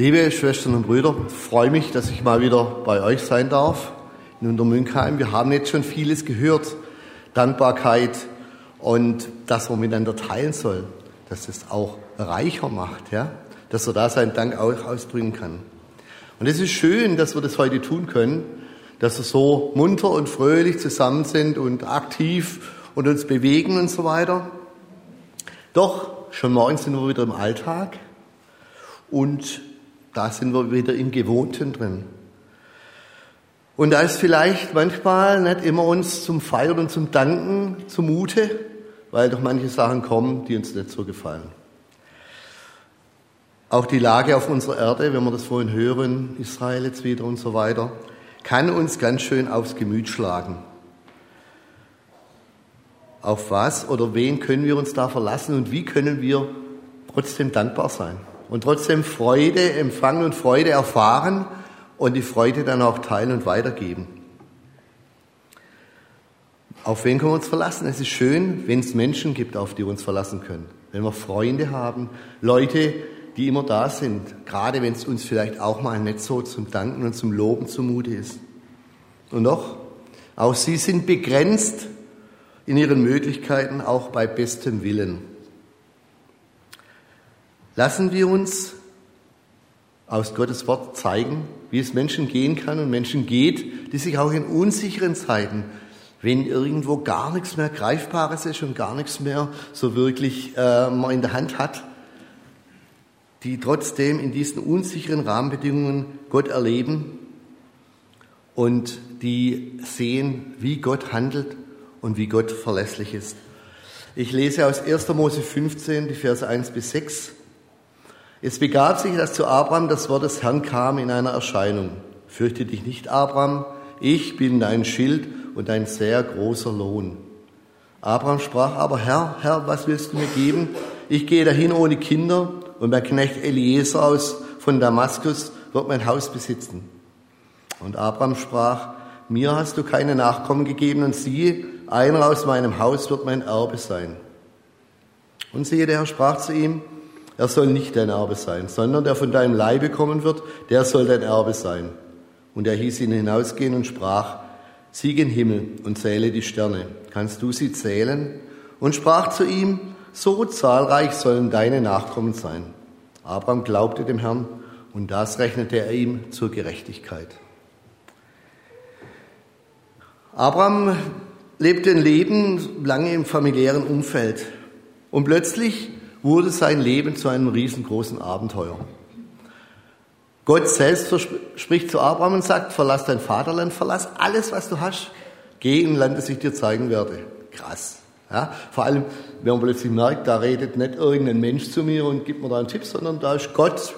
Liebe Schwestern und Brüder, freue mich, dass ich mal wieder bei euch sein darf in Untermünkheim. Wir haben jetzt schon vieles gehört. Dankbarkeit und dass man miteinander teilen soll, dass es auch reicher macht, ja? dass er da seinen Dank auch ausdrücken kann. Und es ist schön, dass wir das heute tun können, dass wir so munter und fröhlich zusammen sind und aktiv und uns bewegen und so weiter. Doch schon morgen sind wir wieder im Alltag und da sind wir wieder im Gewohnten drin. Und da ist vielleicht manchmal nicht immer uns zum Feiern und zum Danken zumute, weil doch manche Sachen kommen, die uns nicht so gefallen. Auch die Lage auf unserer Erde, wenn wir das vorhin hören, Israel jetzt wieder und so weiter, kann uns ganz schön aufs Gemüt schlagen. Auf was oder wen können wir uns da verlassen und wie können wir trotzdem dankbar sein und trotzdem Freude empfangen und Freude erfahren und die Freude dann auch teilen und weitergeben. Auf wen können wir uns verlassen? Es ist schön, wenn es Menschen gibt, auf die wir uns verlassen können. Wenn wir Freunde haben, Leute, die immer da sind, gerade wenn es uns vielleicht auch mal nicht so zum Danken und zum Loben zumute ist. Und doch, auch sie sind begrenzt in ihren Möglichkeiten, auch bei bestem Willen. Lassen wir uns aus Gottes Wort zeigen, wie es Menschen gehen kann und Menschen geht, die sich auch in unsicheren Zeiten, wenn irgendwo gar nichts mehr Greifbares ist und gar nichts mehr so wirklich äh, man in der Hand hat, die trotzdem in diesen unsicheren Rahmenbedingungen Gott erleben und die sehen, wie Gott handelt und wie Gott verlässlich ist. Ich lese aus 1. Mose 15, die Verse 1 bis 6. Es begab sich, dass zu Abraham das Wort des Herrn kam in einer Erscheinung. Fürchte dich nicht, Abraham, ich bin dein Schild und ein sehr großer Lohn. Abraham sprach aber, Herr, Herr, was willst du mir geben? Ich gehe dahin ohne Kinder und mein Knecht Eliezer aus von Damaskus wird mein Haus besitzen. Und Abraham sprach, mir hast du keine Nachkommen gegeben und siehe, einer aus meinem Haus wird mein Erbe sein. Und siehe, der Herr sprach zu ihm, er soll nicht dein Erbe sein, sondern der von deinem Leibe kommen wird, der soll dein Erbe sein. Und er hieß ihn hinausgehen und sprach, sieh gen Himmel und zähle die Sterne. Kannst du sie zählen? Und sprach zu ihm, so zahlreich sollen deine Nachkommen sein. Abraham glaubte dem Herrn und das rechnete er ihm zur Gerechtigkeit. Abraham lebte ein Leben lange im familiären Umfeld und plötzlich wurde sein Leben zu einem riesengroßen Abenteuer. Gott selbst spricht zu Abraham und sagt, verlass dein Vaterland, verlass alles, was du hast, geh in ein Land, das ich dir zeigen werde. Krass. Ja, vor allem, wenn man plötzlich merkt, da redet nicht irgendein Mensch zu mir und gibt mir da einen Tipp, sondern da ist Gott,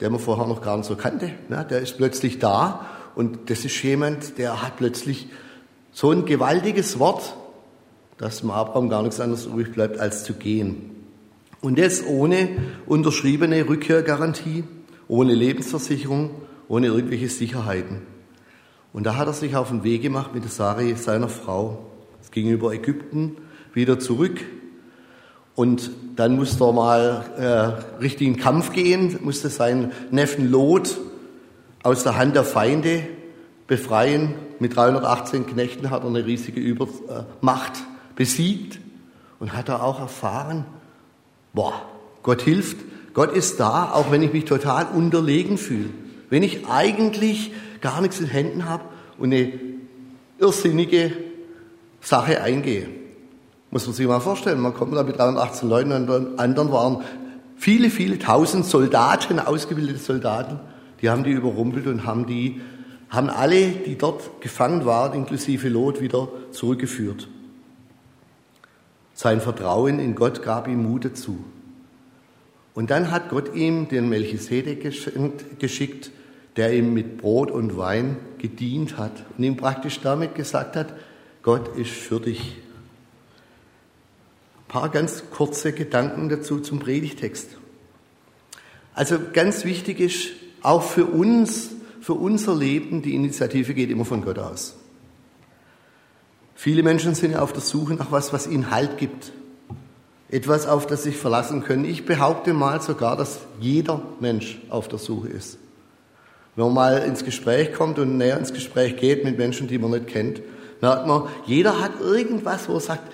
der man vorher noch gar nicht so kannte. Ja, der ist plötzlich da und das ist jemand, der hat plötzlich so ein gewaltiges Wort, dass dem Abraham gar nichts anderes übrig bleibt, als zu gehen. Und das ohne unterschriebene Rückkehrgarantie, ohne Lebensversicherung, ohne irgendwelche Sicherheiten. Und da hat er sich auf den Weg gemacht mit der Sari, seiner Frau. Es ging über Ägypten wieder zurück. Und dann musste er mal äh, richtig in Kampf gehen, musste seinen Neffen Lot aus der Hand der Feinde befreien. Mit 318 Knechten hat er eine riesige Übermacht besiegt und hat er auch erfahren, Boah, Gott hilft. Gott ist da, auch wenn ich mich total unterlegen fühle. Wenn ich eigentlich gar nichts in Händen habe und eine irrsinnige Sache eingehe. Muss man sich mal vorstellen, man kommt da mit 318 Leuten und anderen waren viele, viele tausend Soldaten, ausgebildete Soldaten, die haben die überrumpelt und haben die, haben alle, die dort gefangen waren, inklusive Lot, wieder zurückgeführt. Sein Vertrauen in Gott gab ihm Mut dazu. Und dann hat Gott ihm den Melchisedek geschickt, der ihm mit Brot und Wein gedient hat und ihm praktisch damit gesagt hat, Gott ist für dich. Ein paar ganz kurze Gedanken dazu zum Predigtext. Also ganz wichtig ist, auch für uns, für unser Leben, die Initiative geht immer von Gott aus. Viele Menschen sind auf der Suche nach was, was ihnen Halt gibt. Etwas, auf das sich verlassen können. Ich behaupte mal sogar, dass jeder Mensch auf der Suche ist. Wenn man mal ins Gespräch kommt und näher ins Gespräch geht mit Menschen, die man nicht kennt, merkt man, jeder hat irgendwas, wo er sagt,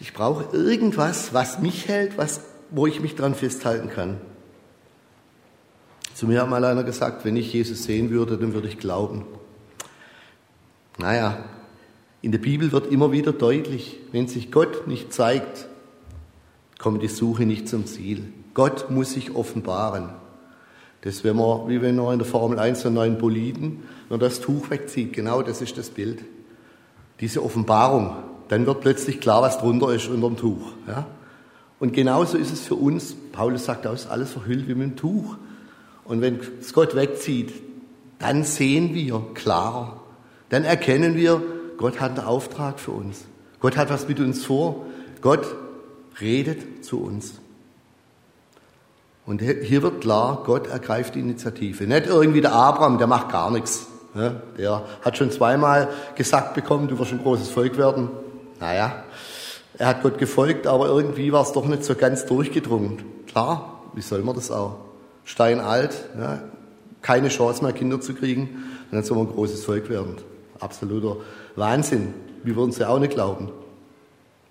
ich brauche irgendwas, was mich hält, was, wo ich mich dran festhalten kann. Zu mir hat mal einer gesagt, wenn ich Jesus sehen würde, dann würde ich glauben. Naja, in der Bibel wird immer wieder deutlich, wenn sich Gott nicht zeigt, kommt die Suche nicht zum Ziel. Gott muss sich offenbaren. Das wenn man, wie wenn man in der Formel 1 einen neuen Boliden, wenn das Tuch wegzieht, genau das ist das Bild. Diese Offenbarung, dann wird plötzlich klar, was drunter ist unter dem Tuch. Ja? Und genauso ist es für uns. Paulus sagt, ist alles verhüllt wie mit einem Tuch. Und wenn es Gott wegzieht, dann sehen wir klarer. Dann erkennen wir, Gott hat einen Auftrag für uns. Gott hat was mit uns vor. Gott redet zu uns. Und hier wird klar, Gott ergreift die Initiative. Nicht irgendwie der Abraham, der macht gar nichts. Der hat schon zweimal gesagt bekommen, du wirst ein großes Volk werden. Naja, er hat Gott gefolgt, aber irgendwie war es doch nicht so ganz durchgedrungen. Klar, wie soll man das auch? Steinalt, ja, keine Chance mehr, Kinder zu kriegen, und dann soll man ein großes Volk werden. Absoluter Wahnsinn. Wir würden es ja auch nicht glauben.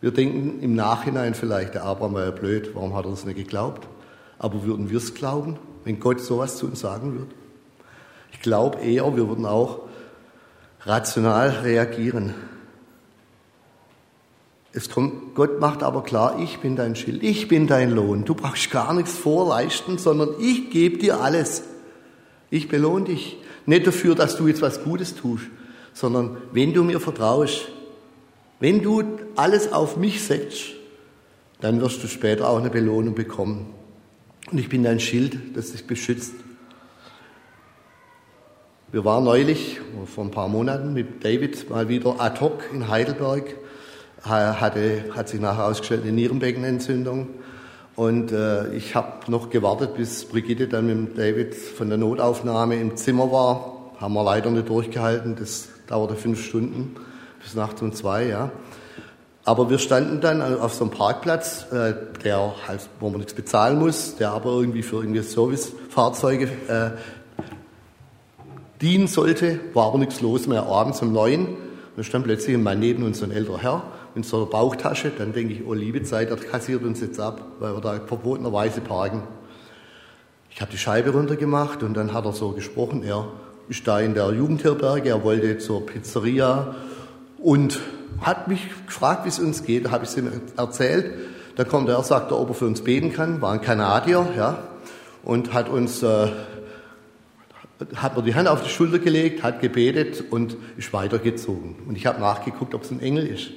Wir denken im Nachhinein vielleicht, der Abraham war ja blöd, warum hat er das nicht geglaubt? Aber würden wir es glauben, wenn Gott sowas zu uns sagen würde? Ich glaube eher, wir würden auch rational reagieren. Es kommt, Gott macht aber klar, ich bin dein Schild, ich bin dein Lohn. Du brauchst gar nichts vorleisten, sondern ich gebe dir alles. Ich belohne dich. Nicht dafür, dass du jetzt was Gutes tust, sondern wenn du mir vertraust, wenn du alles auf mich setzt, dann wirst du später auch eine Belohnung bekommen. Und ich bin dein Schild, das dich beschützt. Wir waren neulich, vor ein paar Monaten, mit David mal wieder ad hoc in Heidelberg hatte, hat sich nachher ausgestellt eine Nierenbeckenentzündung. Und äh, ich habe noch gewartet, bis Brigitte dann mit David von der Notaufnahme im Zimmer war. Haben wir leider nicht durchgehalten. Das dauerte fünf Stunden bis nachts um zwei, ja. Aber wir standen dann auf so einem Parkplatz, äh, der halt, wo man nichts bezahlen muss, der aber irgendwie für irgendwie Servicefahrzeuge äh, dienen sollte, war aber nichts los mehr. Abends um neun, da stand plötzlich ein Mann neben uns, ein älterer Herr, in so einer Bauchtasche. Dann denke ich, oh liebe Zeit, der kassiert uns jetzt ab, weil wir da verbotenerweise parken. Ich habe die Scheibe runtergemacht und dann hat er so gesprochen, er ist da in der Jugendherberge, er wollte zur Pizzeria und hat mich gefragt, wie es uns geht. Da habe ich es ihm erzählt. Da kommt er, sagt er, ob er für uns beten kann. War ein Kanadier, ja, und hat uns äh, hat mir die Hand auf die Schulter gelegt, hat gebetet und ist weitergezogen. Und ich habe nachgeguckt, ob es ein Engel ist.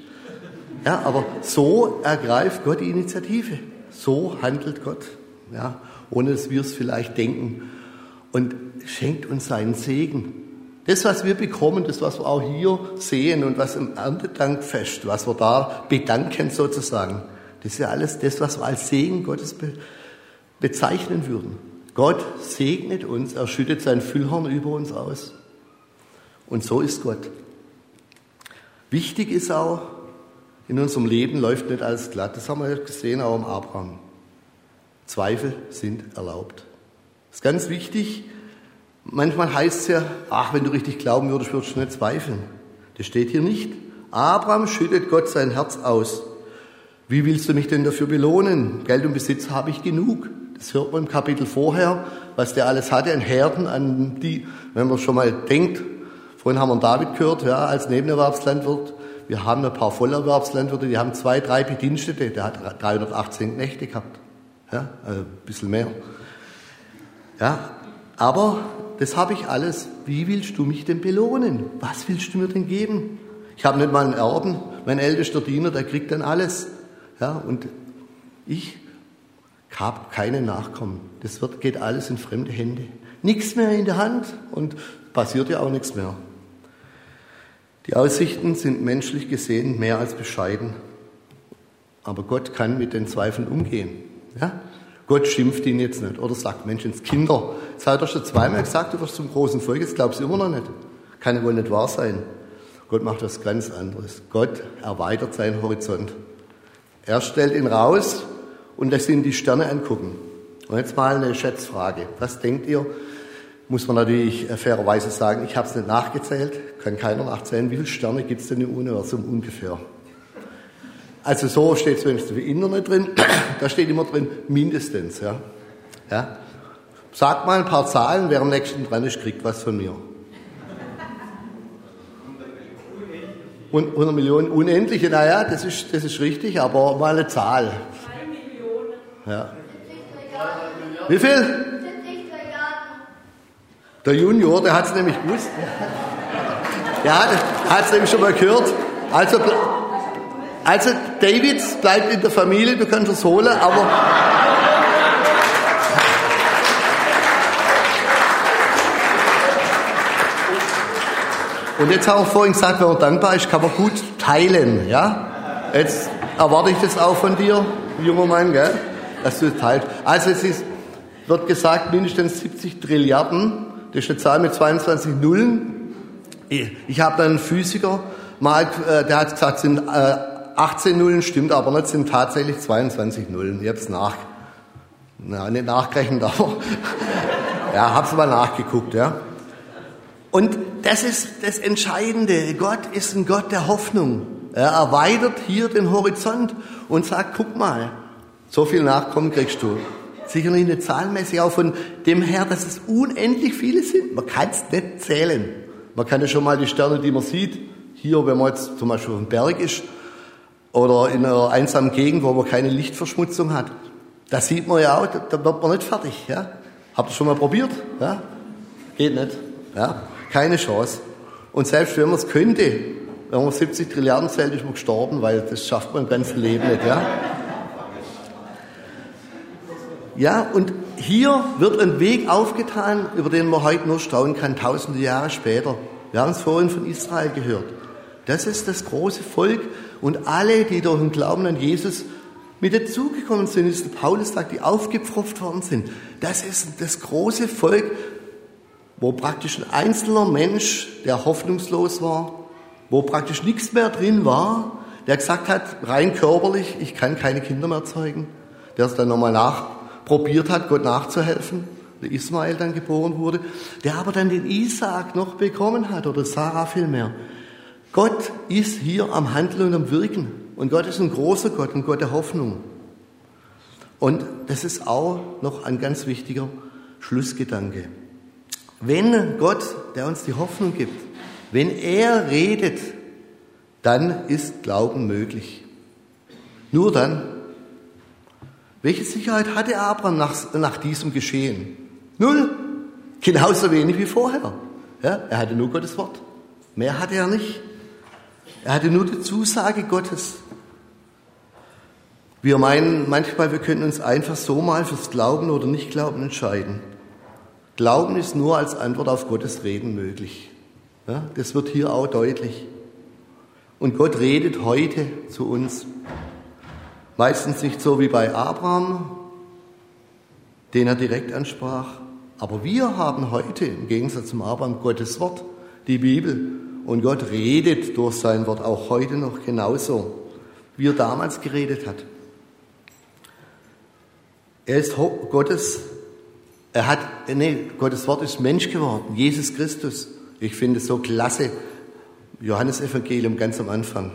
Ja, aber so ergreift Gott die Initiative. So handelt Gott, ja, ohne dass wir es vielleicht denken. Und schenkt uns seinen Segen. Das, was wir bekommen, das, was wir auch hier sehen und was im Erntedankfest, was wir da bedanken sozusagen, das ist ja alles das, was wir als Segen Gottes be bezeichnen würden. Gott segnet uns, er schüttet sein Füllhorn über uns aus. Und so ist Gott. Wichtig ist auch, in unserem Leben läuft nicht alles glatt. Das haben wir gesehen auch im Abraham. Zweifel sind erlaubt. Ist ganz wichtig. Manchmal heißt es ja, ach, wenn du richtig glauben würdest, würdest du nicht zweifeln. Das steht hier nicht. Abraham schüttet Gott sein Herz aus. Wie willst du mich denn dafür belohnen? Geld und Besitz habe ich genug. Das hört man im Kapitel vorher, was der alles hatte an Herden, an die, wenn man schon mal denkt, vorhin haben wir David gehört, ja, als Nebenerwerbslandwirt, wir haben ein paar Vollerwerbslandwirte, die haben zwei, drei Bedienstete, der hat 318 Nächte gehabt, ja, also ein bisschen mehr. Ja, aber das habe ich alles. Wie willst du mich denn belohnen? Was willst du mir denn geben? Ich habe nicht mal einen Erben. Mein ältester Diener, der kriegt dann alles. Ja, und ich habe keine Nachkommen. Das wird, geht alles in fremde Hände. Nichts mehr in der Hand und passiert ja auch nichts mehr. Die Aussichten sind menschlich gesehen mehr als bescheiden. Aber Gott kann mit den Zweifeln umgehen. Ja? Gott schimpft ihn jetzt nicht oder sagt, Menschenskinder, jetzt hat er schon zweimal gesagt, du wirst zum großen Volk, jetzt glaubst du immer noch nicht. Kann ja wohl nicht wahr sein. Gott macht was ganz anderes. Gott erweitert seinen Horizont. Er stellt ihn raus und lässt ihn die Sterne angucken. Und jetzt mal eine Schätzfrage. Was denkt ihr? Muss man natürlich fairerweise sagen, ich habe es nicht nachgezählt, kann keiner nachzählen. Wie viele Sterne gibt es denn im Universum ungefähr? Also so steht es wenigstens im Internet drin. Da steht immer drin, mindestens. Ja. Ja. Sagt mal ein paar Zahlen, wer am nächsten dran ist, kriegt was von mir. 100 Millionen, unendliche, naja, das ist, das ist richtig, aber mal eine Zahl. 3 Millionen. Ja. Wie viel? Der Junior, der hat es nämlich gewusst. Ja, hat es nämlich schon mal gehört. Also, also David bleibt in der Familie, du kannst es holen, aber... Und jetzt haben wir vorhin gesagt, wenn man dankbar ist, kann man gut teilen, ja? Jetzt erwarte ich das auch von dir, junger Mann, gell? Dass du teilst. Also es ist, wird gesagt, mindestens 70 Trilliarden. Das ist eine Zahl mit 22 Nullen. Ich habe einen Physiker mal, äh, der hat gesagt, es sind 18 äh, Nullen, stimmt aber nicht, sind tatsächlich 22 Nullen. Ich habe es nach, na, nicht nachgerechnet, aber ja, habe es mal nachgeguckt, ja. Und das ist das Entscheidende. Gott ist ein Gott der Hoffnung. Er erweitert hier den Horizont und sagt, guck mal, so viel Nachkommen kriegst du. Sicherlich nicht zahlenmäßig, auch von dem her, dass es unendlich viele sind. Man kann es nicht zählen. Man kann ja schon mal die Sterne, die man sieht, hier, wenn man jetzt zum Beispiel auf dem Berg ist oder in einer einsamen Gegend, wo man keine Lichtverschmutzung hat, da sieht man ja auch, da wird man nicht fertig. Ja? Habt ihr schon mal probiert? Ja? Geht nicht. Ja? Keine Chance. Und selbst wenn man es könnte, wenn man 70 Trilliarden zählt, ist man gestorben, weil das schafft man im ganzen Leben nicht. Ja? Ja, und hier wird ein Weg aufgetan, über den man heute nur staunen kann, tausende Jahre später. Wir haben es vorhin von Israel gehört. Das ist das große Volk und alle, die durch den Glauben an Jesus mit dazugekommen sind, ist Paulus sagt, die aufgepfropft worden sind. Das ist das große Volk, wo praktisch ein einzelner Mensch, der hoffnungslos war, wo praktisch nichts mehr drin war, der gesagt hat, rein körperlich, ich kann keine Kinder mehr zeugen, der es dann nochmal nachprobiert hat, Gott nachzuhelfen, der Ismael dann geboren wurde, der aber dann den Isaak noch bekommen hat, oder Sarah vielmehr. Gott ist hier am Handeln und am Wirken. Und Gott ist ein großer Gott, ein Gott der Hoffnung. Und das ist auch noch ein ganz wichtiger Schlussgedanke. Wenn Gott, der uns die Hoffnung gibt, wenn er redet, dann ist Glauben möglich. Nur dann. Welche Sicherheit hatte Abraham nach, nach diesem Geschehen? Null. Genauso wenig wie vorher. Ja, er hatte nur Gottes Wort. Mehr hatte er nicht. Er hatte nur die Zusage Gottes. Wir meinen manchmal, wir können uns einfach so mal fürs Glauben oder Nicht-Glauben entscheiden. Glauben ist nur als Antwort auf Gottes Reden möglich. Ja, das wird hier auch deutlich. Und Gott redet heute zu uns. Meistens nicht so wie bei Abraham, den er direkt ansprach. Aber wir haben heute, im Gegensatz zum Abraham, Gottes Wort, die Bibel. Und Gott redet durch sein Wort auch heute noch genauso, wie er damals geredet hat. Er ist Gottes er hat, nee, Gottes Wort ist Mensch geworden, Jesus Christus. Ich finde es so klasse. Johannes Evangelium ganz am Anfang.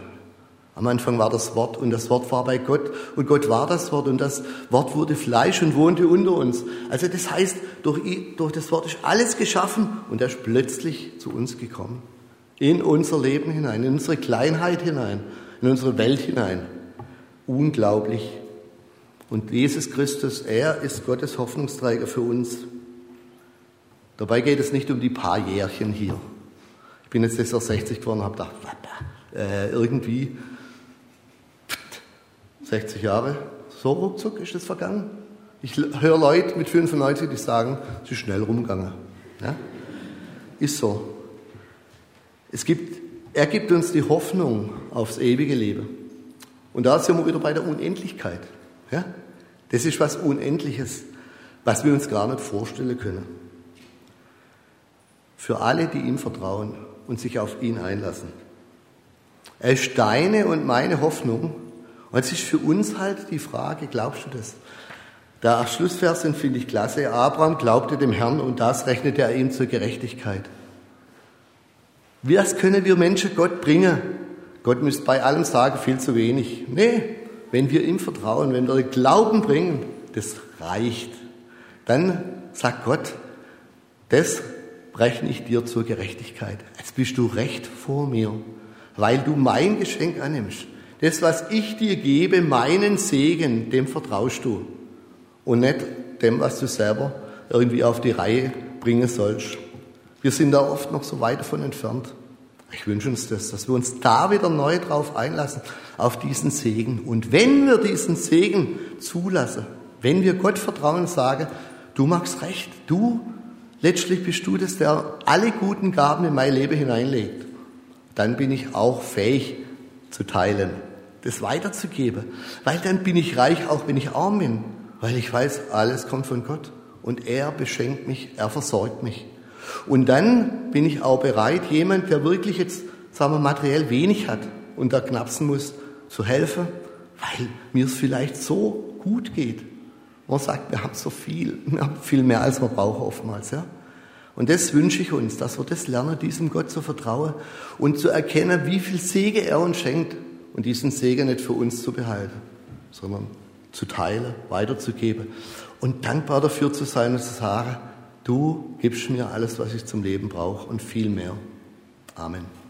Am Anfang war das Wort und das Wort war bei Gott und Gott war das Wort und das Wort wurde Fleisch und wohnte unter uns. Also das heißt, durch, durch das Wort ist alles geschaffen und er ist plötzlich zu uns gekommen. In unser Leben hinein, in unsere Kleinheit hinein, in unsere Welt hinein. Unglaublich. Und Jesus Christus, er ist Gottes Hoffnungsträger für uns. Dabei geht es nicht um die paar Jährchen hier. Ich bin jetzt erst 60 geworden und habe gedacht, äh, irgendwie 60 Jahre, so ruckzuck ist es vergangen. Ich höre Leute mit 95, die sagen, es ist schnell rumgegangen. Ja? Ist so. Es gibt, er gibt uns die Hoffnung aufs ewige Leben. Und da sind wir wieder bei der Unendlichkeit. Ja? Das ist was Unendliches, was wir uns gar nicht vorstellen können. Für alle, die ihm vertrauen und sich auf ihn einlassen. Er ist deine und meine Hoffnung Und es ist für uns halt die Frage, glaubst du das? Der Schlussvers finde ich klasse. Abraham glaubte dem Herrn und das rechnete er ihm zur Gerechtigkeit. Was können wir Menschen Gott bringen? Gott müsste bei allem sagen, viel zu wenig. Nee, wenn wir ihm vertrauen, wenn wir Glauben bringen, das reicht. Dann sagt Gott, das rechne ich dir zur Gerechtigkeit. Jetzt bist du recht vor mir, weil du mein Geschenk annimmst. Das, was ich dir gebe, meinen Segen, dem vertraust du. Und nicht dem, was du selber irgendwie auf die Reihe bringen sollst. Wir sind da oft noch so weit davon entfernt. Ich wünsche uns das, dass wir uns da wieder neu drauf einlassen, auf diesen Segen. Und wenn wir diesen Segen zulassen, wenn wir Gott vertrauen, sagen, du magst recht, du, letztlich bist du das, der alle guten Gaben in mein Leben hineinlegt, dann bin ich auch fähig zu teilen, das weiterzugeben. Weil dann bin ich reich, auch wenn ich arm bin, weil ich weiß, alles kommt von Gott. Und er beschenkt mich, er versorgt mich. Und dann bin ich auch bereit, jemand, der wirklich jetzt, sagen wir, materiell wenig hat und da knapsen muss, zu helfen, weil mir es vielleicht so gut geht. Man sagt, wir haben so viel, wir haben viel mehr, als wir brauchen oftmals, ja. Und das wünsche ich uns, dass wir das lernen, diesem Gott zu vertrauen und zu erkennen, wie viel Segen er uns schenkt und diesen Segen nicht für uns zu behalten, sondern zu teilen, weiterzugeben und dankbar dafür zu sein und zu sagen, Du gibst mir alles, was ich zum Leben brauche und viel mehr. Amen.